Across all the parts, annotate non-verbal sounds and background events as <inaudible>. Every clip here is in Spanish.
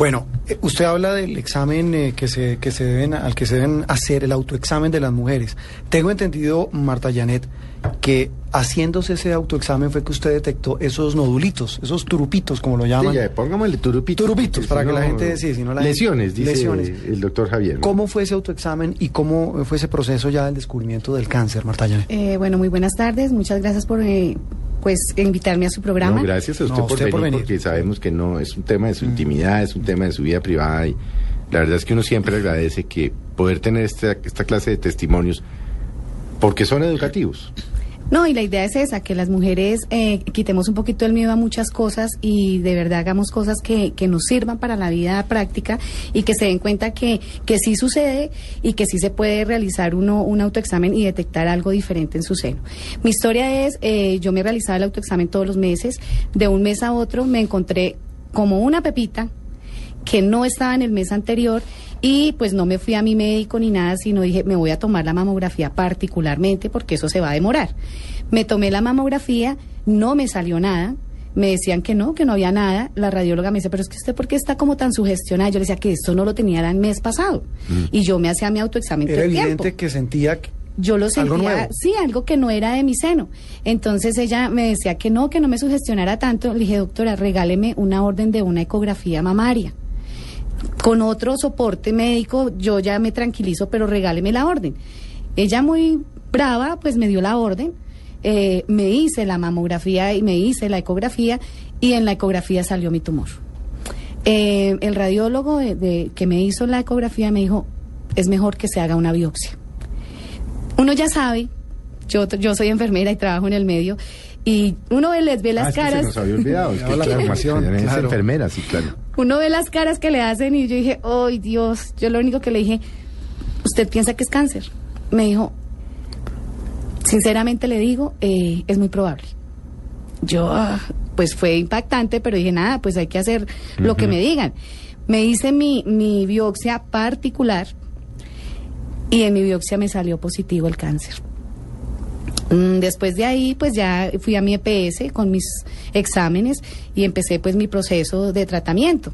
Bueno, eh, usted habla del examen eh, que se que se deben al que se deben hacer el autoexamen de las mujeres. Tengo entendido, Marta Janet, que haciéndose ese autoexamen fue que usted detectó esos nodulitos, esos turupitos, como lo llaman. Sí, ya, póngamele turupitos. Turupitos, para si que la gente sí, si no la Lesiones, dice lesiones. el doctor Javier. ¿no? ¿Cómo fue ese autoexamen y cómo fue ese proceso ya del descubrimiento del cáncer, Marta Janet? Eh, bueno, muy buenas tardes. Muchas gracias por eh, pues invitarme a su programa. No, gracias a usted, No, por, usted venir, por venir. porque sabemos que no es un tema de su intimidad, es un tema de su vida privada y la verdad es que uno siempre agradece que poder tener esta, esta clase de testimonios porque son educativos. No, y la idea es esa, que las mujeres eh, quitemos un poquito el miedo a muchas cosas y de verdad hagamos cosas que, que nos sirvan para la vida práctica y que se den cuenta que, que sí sucede y que sí se puede realizar uno un autoexamen y detectar algo diferente en su seno. Mi historia es, eh, yo me realizaba el autoexamen todos los meses, de un mes a otro me encontré como una pepita que no estaba en el mes anterior y pues no me fui a mi médico ni nada, sino dije, me voy a tomar la mamografía particularmente porque eso se va a demorar. Me tomé la mamografía, no me salió nada. Me decían que no, que no había nada. La radióloga me dice, pero es que usted, ¿por qué está como tan sugestionada? Yo le decía que esto no lo tenía el mes pasado. Y yo me hacía mi autoexamen Era evidente tiempo. que sentía que Yo lo Algo sentía, nuevo. sí, algo que no era de mi seno. Entonces ella me decía que no, que no me sugestionara tanto. Le dije, doctora, regáleme una orden de una ecografía mamaria. Con otro soporte médico yo ya me tranquilizo, pero regáleme la orden. Ella muy brava, pues me dio la orden. Eh, me hice la mamografía y me hice la ecografía y en la ecografía salió mi tumor. Eh, el radiólogo de- de- que me hizo la ecografía me dijo, es mejor que se haga una biopsia uno ya sabe, yo, yo soy enfermera y trabajo en el medio, y uno les ve Ah, las es que se caras, nos había olvidado. es que, <laughs> claro, claro. enfermera, sí, claro. Uno ve las caras que le hacen y yo dije, ¡ay Dios! Yo lo único que le dije, ¿usted piensa que es cáncer? Me dijo, sinceramente le digo, eh, es muy probable. Yo, ah, pues fue impactante, pero dije, nada, pues hay que hacer lo que me digan. Me hice mi, mi biopsia particular y en mi biopsia me salió positivo el cáncer. Mm, Después de ahí, pues ya fui a mi EPS con mis exámenes y empecé pues mi proceso de tratamiento.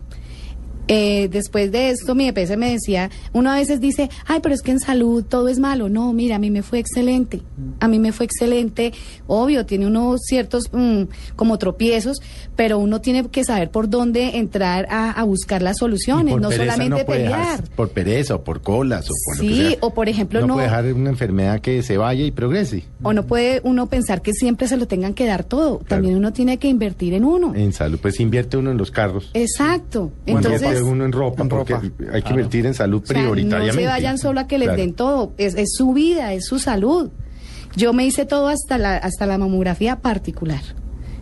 Eh, después de esto, mi EPS me decía, uno a veces dice, ay, pero es que en salud todo es malo. No, mira, a mí me fue excelente. A mí me fue excelente. Obvio, tiene unos ciertos mm, como tropiezos, pero uno tiene que saber por dónde entrar a, a buscar las soluciones, no solamente dejar- pelear. por pereza o por colas o por lo que Sí, sea. o por ejemplo, no, no- puede dejar una enfermedad que se vaya y progrese. O no puede uno pensar que siempre se lo tengan que dar todo. También uno tiene que invertir en uno. En salud, pues invierte uno en los carros. Exacto. Invierte Entonces, uno en ropa, en porque ropa, hay que claro. invertir en salud o sea, prioritariamente. no se vayan solo a que les Claro. den todo. Es, es su vida, es su salud. Yo me hice todo hasta la, hasta la mamografía particular.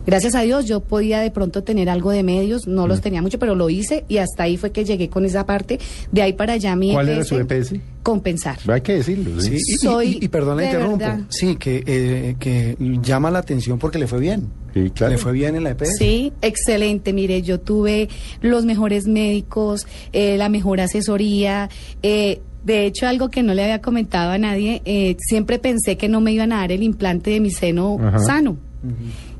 Gracias a Dios yo podía de pronto tener algo de medios, no Mm. los tenía mucho, pero lo hice y hasta ahí fue que llegué con esa parte. De ahí para allá mi ¿Cuál era EPS, su EPS? Compensar. Hay que decirlo. Sí, ¿sí? y, Soy y- y perdón la de interrumpo. verdad. Sí, que, eh, que llama la atención porque le fue bien. Sí, claro. Le fue bien en la EPS. Sí, excelente. Mire, yo tuve los mejores médicos, eh, la mejor asesoría. eh, de hecho, algo que no le había comentado a nadie, eh, siempre pensé que no me iban a dar el implante de mi seno Ajá. sano.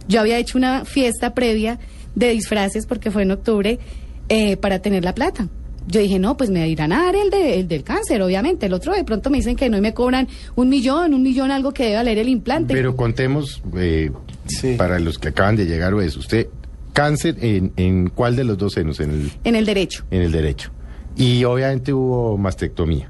Yo había hecho una fiesta previa de disfraces porque fue en octubre eh, para tener la plata. Yo dije, no, pues me irán a dar el, de- el del cáncer, obviamente. El otro de pronto me dicen que no y me cobran un millón, un millón algo que debe valer el implante. Pero contemos, eh, Sí. para los que acaban de llegar o eso, usted, cáncer en, en cuál de los dos senos, en el, en el derecho. en el derecho. Y obviamente hubo mastectomía.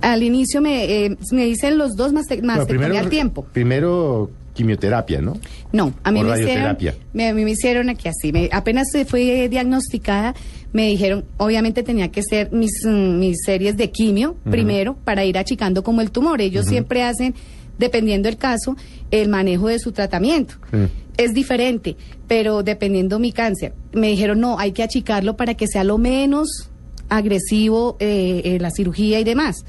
Al inicio me, eh, me dicen los dos más, más Bueno, al tiempo. Primero quimioterapia, ¿no? No, a mí o me hicieron, radioterapia. me, a mí me hicieron aquí así. me- apenas se fue diagnosticada, me dijeron, obviamente tenía que ser mis, mm, mis series de quimio primero para ir achicando como el tumor. Ellos siempre hacen dependiendo el caso, el manejo de su tratamiento. Es diferente, pero dependiendo mi cáncer. Me dijeron, no, hay que achicarlo para que sea lo menos agresivo eh, eh, la cirugía y demás.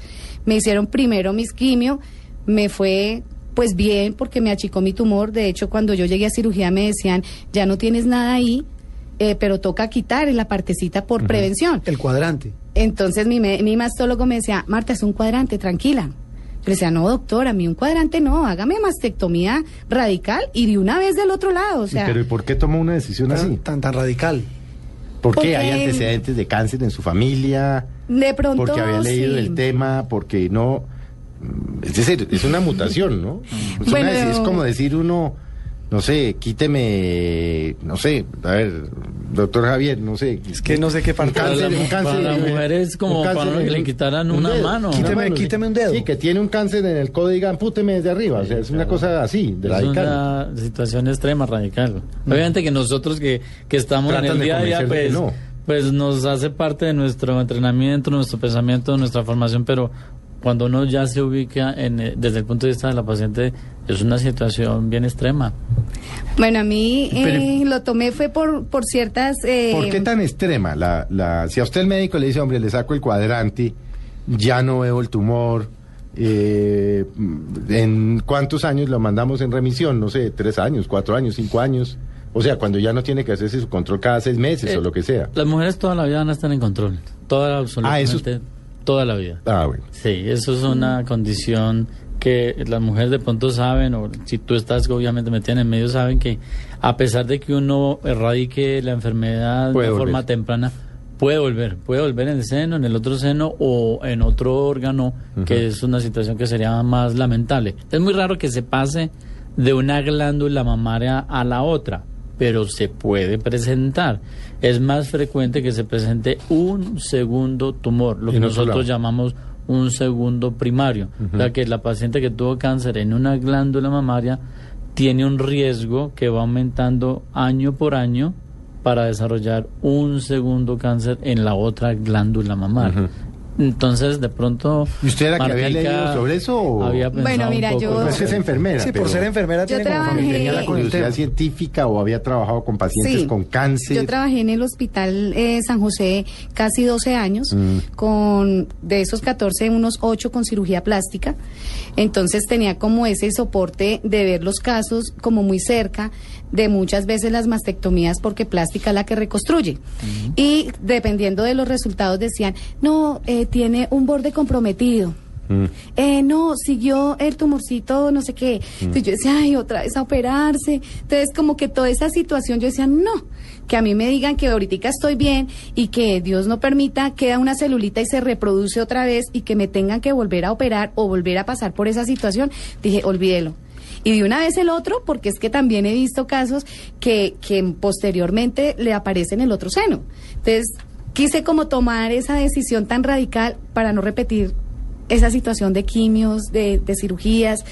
Me hicieron primero mis quimio, me fue pues bien porque me achicó mi tumor. De hecho, cuando yo llegué a cirugía me decían, ya no tienes nada ahí, eh, pero toca quitar en la partecita por prevención. El cuadrante. Entonces mi, me- mi mastólogo me decía, Marta, es un cuadrante, tranquila. Yo le decía, no, doctor, a mí un cuadrante no, hágame mastectomía radical y de una vez del otro lado. O sea, Pero ¿y por qué tomó una decisión así? Tan, tan, radical. ¿Por Porque- qué hay antecedentes de cáncer en su familia? de pronto... Porque había leído sí. el tema, porque no... mm, Es decir, es una mutación, ¿no? Es, una Bueno, deci- es como decir uno, no sé, quíteme, no sé, a ver, doctor Javier, no sé. Es que no sé qué parte- cáncer, Para la- un cáncer, para la eh, mujer es como cáncer para que le quitaran un una dedo. mano. Quíteme- Una mano, quíteme un dedo. Sí, que tiene un cáncer en el codo y digan, púteme desde arriba. O sea, es una cosa así, de Es radical. una situación extrema, radical. Obviamente que nosotros que, que estamos Tratan en el día a día, pues, no. pues nos hace parte de nuestro entrenamiento, nuestro pensamiento, nuestra formación, pero cuando uno ya se ubica en, eh, desde el punto de vista de la paciente, es una situación bien extrema. Bueno, a mí Pero- eh, lo tomé fue por, por ciertas... eh, ¿Por qué tan extrema? La, la, si a usted el médico le dice, hombre, le saco el cuadrante, ya no veo el tumor, eh, ¿en cuántos años lo mandamos en remisión? No sé, tres años, cuatro años, cinco años. O sea, cuando ya no tiene que hacerse su control cada seis meses Eh, o lo que sea. Las mujeres toda la vida van a estar en control. Toda, absolutamente. Toda la vida. Ah, bueno. Sí, eso es una condición que las mujeres de pronto saben, o si tú estás obviamente metida en el medio, saben que a pesar de que uno erradique la enfermedad Puede de volver. forma temprana, puede volver, puede volver en el seno, en el otro seno o en otro órgano, que es una situación que sería más lamentable. Es muy raro que se pase de una glándula mamaria a la otra, pero se puede presentar. Es más frecuente que se presente un segundo tumor, lo que nosotros llamamos un segundo primario. O sea que la paciente que tuvo cáncer en una glándula mamaria tiene un riesgo que va aumentando año por año para desarrollar un segundo cáncer en la otra glándula mamaria. Entonces, de pronto... ¿Y usted era que había Martica leído sobre eso o- había Bueno, pensado un mira, poco yo- es que es enfermera. Sí, por ser enfermera Yo tiene como trabajé- familia. Tenía la curiosidad científica o había trabajado con pacientes Sí. con cáncer. Yo trabajé en el hospital eh, San José casi 12 años, Mm. con de esos 14, unos 8 con cirugía plástica. Entonces tenía como ese soporte de ver los casos como muy cerca, de muchas veces las mastectomías, porque plástica es la que reconstruye. Y dependiendo de los resultados decían, no, eh, tiene un borde comprometido. Mm. Eh, no, siguió el tumorcito, no sé qué. Entonces yo decía, ay, otra vez a operarse. Entonces, como que toda esa situación, yo decía, no, que a mí me digan que ahorita estoy bien y que Dios no permita, queda una celulita y se reproduce otra vez y que me tengan que volver a operar o volver a pasar por esa situación. Dije, olvídelo. Y de una vez el otro, porque es que también he visto casos que, que posteriormente le aparece en el otro seno. Entonces, quise como tomar esa decisión tan radical para no repetir esa situación de quimios, de, de cirugías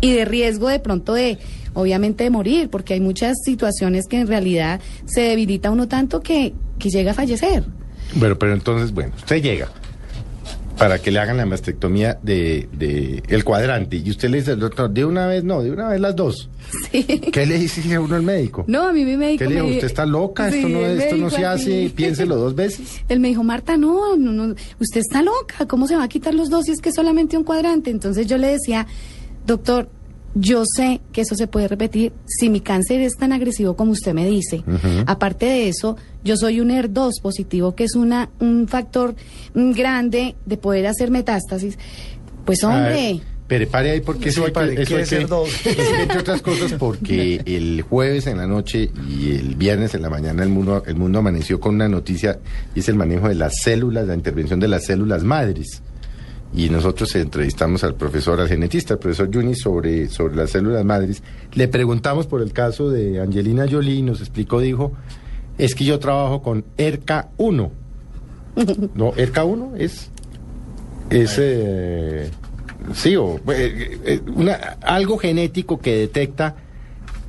y de riesgo de pronto de, obviamente, de morir, porque hay muchas situaciones que en realidad se debilita uno tanto que, que llega a fallecer. Bueno, pero entonces, bueno, usted llega para que le hagan la mastectomía de, de el cuadrante y usted le dice al doctor, de una vez no, de una vez las dos. Sí. ¿Qué le dice a uno al médico? No, a mí mi médico ¿Qué le dijo? me- ¿Usted está loca? Sí, esto no, esto no se hace, piénselo dos veces. <laughs> Él me dijo, Marta, no, no, no, usted está loca, ¿cómo se va a quitar los dos si es que solamente un cuadrante? Entonces yo le decía, doctor, yo sé que eso se puede repetir si mi cáncer es tan agresivo como usted me dice. Aparte de eso, yo soy un ER2 positivo, que es una, un factor mm, grande de poder hacer metástasis. Pues hombre, Pero pare ahí porque Sí, eso hay padre, que, eso ¿qué hay que- dos? <laughs> entre otras cosas porque <laughs> el jueves en la noche y el viernes en la mañana el mundo el mundo amaneció con una noticia y es el manejo de las células, la intervención de las células madres. Y nosotros entrevistamos al profesor, al genetista, al profesor Yunis, sobre, sobre las células madres. Le preguntamos por el caso de Angelina Jolie y nos explicó, dijo, es que yo trabajo con ERCA1. No, ERCA1 es es eh, sí o eh, eh, una, algo genético que detecta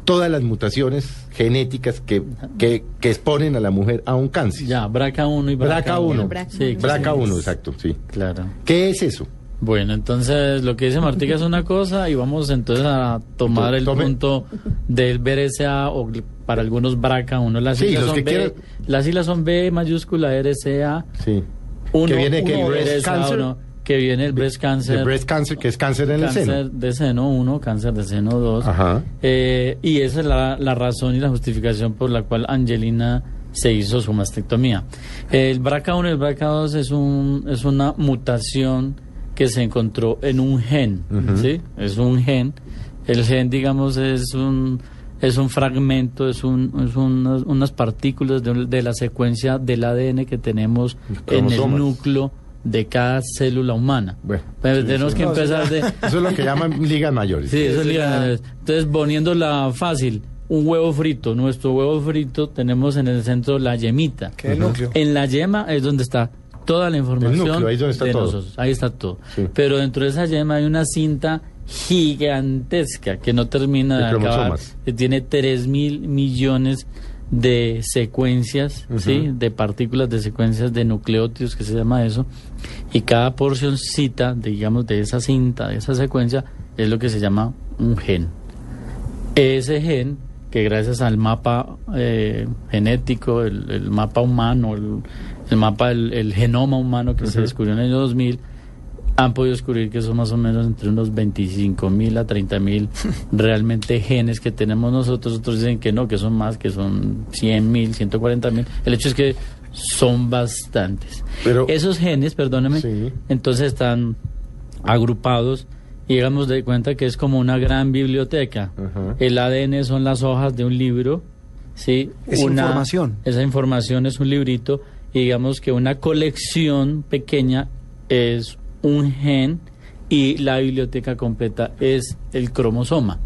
todas las mutaciones genéticas que, que, que exponen a la mujer a un cáncer. Ya, BRCA1 y BRCA1. BRCA1. BRCA1. Sí, BRCA1, sí. exacto, sí. Claro. ¿Qué es eso? Bueno, entonces lo que dice Martica es una cosa y vamos entonces a tomar el Tome. punto del BRCA o para algunos BRCA, uno las Sí, los son que B, quieran. las siglas son B mayúscula RCA, Sí. uno, que viene que uno, BRCA, cancer, uno, que viene el breast cancer, el breast cancer, que es cáncer en el cáncer seno. de seno 1, cáncer de seno 2. Ajá. Eh, y esa es la, la razón y la justificación por la cual Angelina se hizo su mastectomía. El BRCA1 y el BRCA2 es, un, es una mutación que se encontró en un gen, ¿sí? Es un gen. El gen, digamos, es un es un fragmento, es, un, es unas, unas partículas de, de la secuencia del ADN que tenemos en el núcleo de cada célula humana. Bueno, Pero sí, tenemos que no, empezar de... <laughs> Eso es lo que llaman ligas mayores. Sí, eso es Eso liga- ya- Entonces, poniéndola fácil, un huevo frito. Nuestro huevo frito tenemos en el centro la yemita. El núcleo. En la yema es donde está toda la información. núcleo, ahí es donde está de todo. nosotros. Ahí está todo. Sí. Pero dentro de esa yema hay una cinta gigantesca que no termina de, De acabar, que tiene 3 mil millones de secuencias, ¿sí? de partículas de secuencias de nucleótidos, que se llama eso, y cada porcioncita, digamos, de esa cinta, de esa secuencia, es lo que se llama un gen. Ese gen, que gracias al mapa eh, genético, el, el mapa humano, el, el mapa, el, el genoma humano que se descubrió en el año 2000, han podido descubrir que son más o menos entre unos 25 mil a 30 mil <laughs> realmente genes que tenemos nosotros. Otros dicen que no, que son más, que son 100 mil, 140 mil. El hecho es que son bastantes. Pero- Esos genes, perdóneme, Sí. entonces están agrupados y digamos de cuenta que es como una gran biblioteca. El ADN son las hojas de un libro, ¿sí? Es información. Esa información es un librito y digamos que una colección pequeña es un gen y la biblioteca completa es el cromosoma.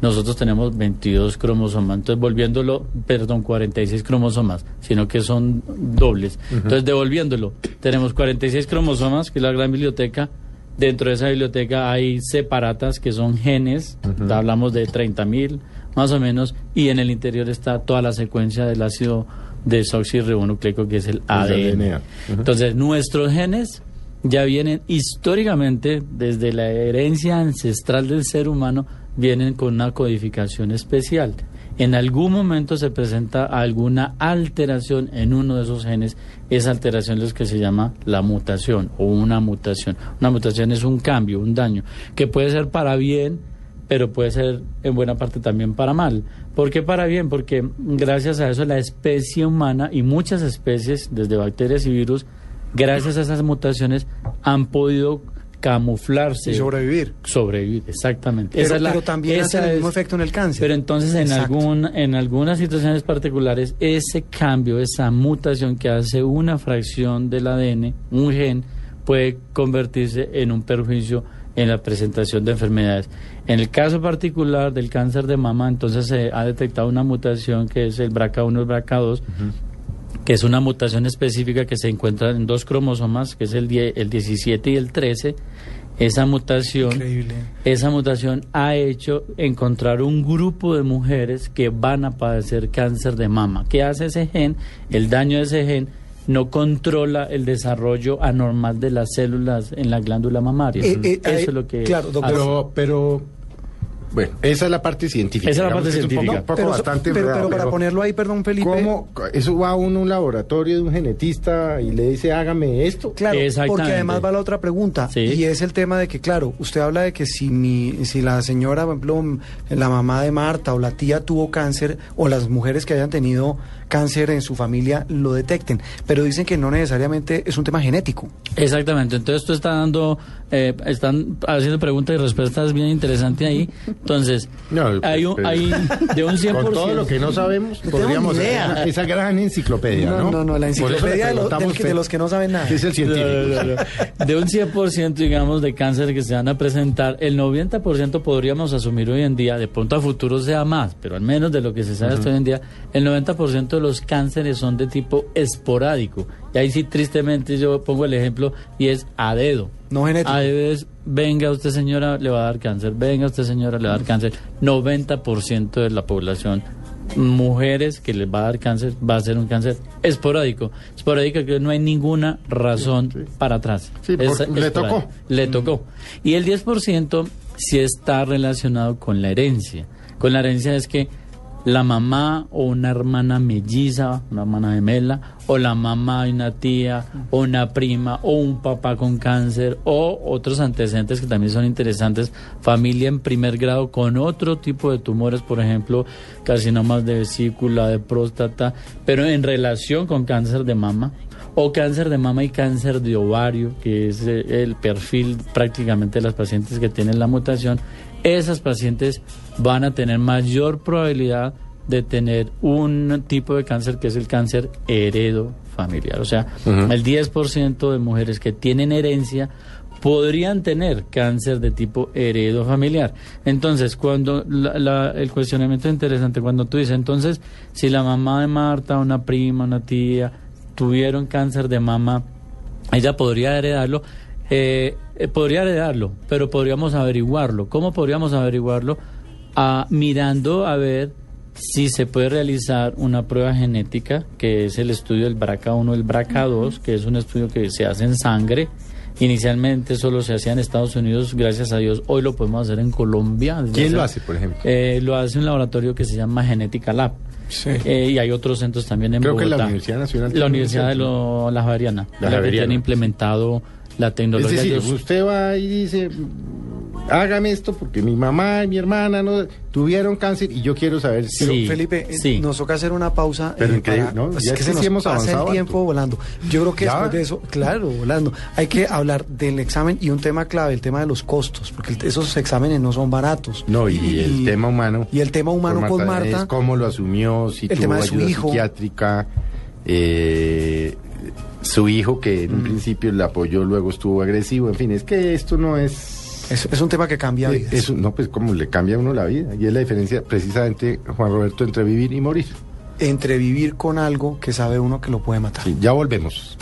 Nosotros tenemos 22 cromosomas, entonces volviéndolo, perdón, 46 cromosomas, sino que son dobles. Entonces devolviéndolo, tenemos 46 cromosomas, que es la gran biblioteca. Dentro de esa biblioteca hay separatas que son genes, hablamos de 30 mil más o menos, y en el interior está toda la secuencia del ácido desoxirribonucleico que es el ADN. Entonces, nuestros genes ya vienen históricamente desde la herencia ancestral del ser humano, vienen con una codificación especial. En algún momento se presenta alguna alteración en uno de esos genes, esa alteración es lo que se llama la mutación o una mutación. Una mutación es un cambio, un daño, que puede ser para bien, pero puede ser en buena parte también para mal. ¿Por qué para bien? Porque gracias a eso la especie humana y muchas especies, desde bacterias y virus, gracias a esas mutaciones han podido camuflarse. Y sobrevivir. Sobrevivir, exactamente. Pero, Esa es la- pero también esa hace el mismo efecto en el cáncer. Pero entonces en, Exacto. algún, en algunas situaciones particulares, ese cambio, esa mutación que hace una fracción del ADN, un gen, puede convertirse en un perjuicio en la presentación de enfermedades. En el caso particular del cáncer de mama, entonces se ha detectado una mutación que es el BRCA1 y el BRCA2, que es una mutación específica que se encuentra en dos cromosomas, que es el, die- el 17 y el 13. Esa mutación Increíble. esa mutación ha hecho encontrar un grupo de mujeres que van a padecer cáncer de mama. ¿Qué hace ese gen? El daño de ese gen no controla el desarrollo anormal de las células en la glándula mamaria. Eh, eh, Eso eh, es lo que claro, doctor. Pero, pero, bueno, esa es la parte científica. Esa es la parte científica. un poco Pero, bastante pero, pero para ponerlo ahí, perdón, Felipe. ¿Cómo? Eso va a uno a un laboratorio de un genetista y le dice, hágame esto. Claro, porque además va la otra pregunta Sí. y es el tema de que, claro, usted habla de que si mi, si la señora, por ejemplo, la mamá de Marta o la tía tuvo cáncer o las mujeres que hayan tenido cáncer en su familia lo detecten, pero dicen que no necesariamente es un tema genético. Exactamente, entonces tú estás dando, eh, están haciendo preguntas y respuestas bien interesantes ahí. Entonces, No, hay, un, pero- hay de un 100%. Con todo lo que no sabemos, podríamos idea. hacer esa gran enciclopedia, ¿no? No, no, no, la enciclopedia de, lo- del que- de los que no saben nada. ¿Qué es el científico? No, no, no. De un 100%, digamos, de cáncer que se van a presentar, el 90% podríamos asumir hoy en día, de pronto a futuro sea más, pero al menos de lo que se sabe hasta hoy en día, el 90% de los cánceres son de tipo esporádico. Y ahí sí, tristemente, yo pongo el ejemplo y es a dedo. No genético. A dedo es, venga usted señora, le va a dar cáncer, venga usted señora, le va a dar cáncer. 90% de la población mujeres que les va a dar cáncer, va a ser un cáncer esporádico. Esporádico que no hay ninguna razón para atrás. Sí, por- le tocó. Le tocó. Y el 10% sí está relacionado con la herencia. Con la herencia es que la mamá o una hermana melliza, una hermana gemela, o la mamá y una tía, o una prima, o un papá con cáncer, o otros antecedentes que también son interesantes, familia en primer grado con otro tipo de tumores, por ejemplo, carcinomas de vesícula, de próstata, pero en relación con cáncer de mama, o cáncer de mama y cáncer de ovario, que es eh, el perfil prácticamente de las pacientes que tienen la mutación, esas pacientes van a tener mayor probabilidad de tener un tipo de cáncer que es el cáncer heredo familiar. O sea, el 10% de mujeres que tienen herencia podrían tener cáncer de tipo heredo familiar. Entonces, cuando la- la- el cuestionamiento es interesante, cuando tú dices, entonces, si la mamá de Marta, una prima, una tía, tuvieron cáncer de mama, ella podría heredarlo. Eh, eh, podría heredarlo, pero podríamos averiguarlo. ¿Cómo podríamos averiguarlo? Mirando a ver si se puede realizar una prueba genética, que es el estudio del BRCA1 y el BRCA2, que es un estudio que se hace en sangre. Inicialmente solo se hacía en Estados Unidos, gracias a Dios, hoy lo podemos hacer en Colombia. ¿Quién lo hace, por ejemplo? Eh, lo hace un laboratorio que se llama Genética Lab. Sí. Eh, y hay otros centros también en Creo que Bogotá. la Universidad Nacional La Universidad de lo- La Javeriana. La La, que tiene implementado la Es tecnología. decir, Ellos- usted va y dice, hágame esto porque mi mamá y mi hermana no tuvieron cáncer y yo quiero saber si... Pero, Sí, Felipe, eh, sí. nos toca hacer una pausa. Pero eh, increíble, para- ¿no? es Ya que es se nos sí hemos pasa avanzado el tiempo volando. Yo creo que ¿Ya? después de eso, claro, volando. Hay que hablar del examen y un tema clave, el tema de los costos, porque esos exámenes no son baratos. No, y, el tema humano. Y el tema humano con Marta. Es cómo lo asumió, si El tuvo tema de su ayuda hijo. psiquiátrica. eh, su hijo que en un principio le apoyó, luego estuvo agresivo. En fin, es que esto no es... Es, es un tema que cambia vidas. es no, pues como le cambia a uno la vida. Y es la diferencia precisamente, Juan Roberto, entre vivir y morir. Entre vivir con algo que sabe uno que lo puede matar. Sí, ya volvemos.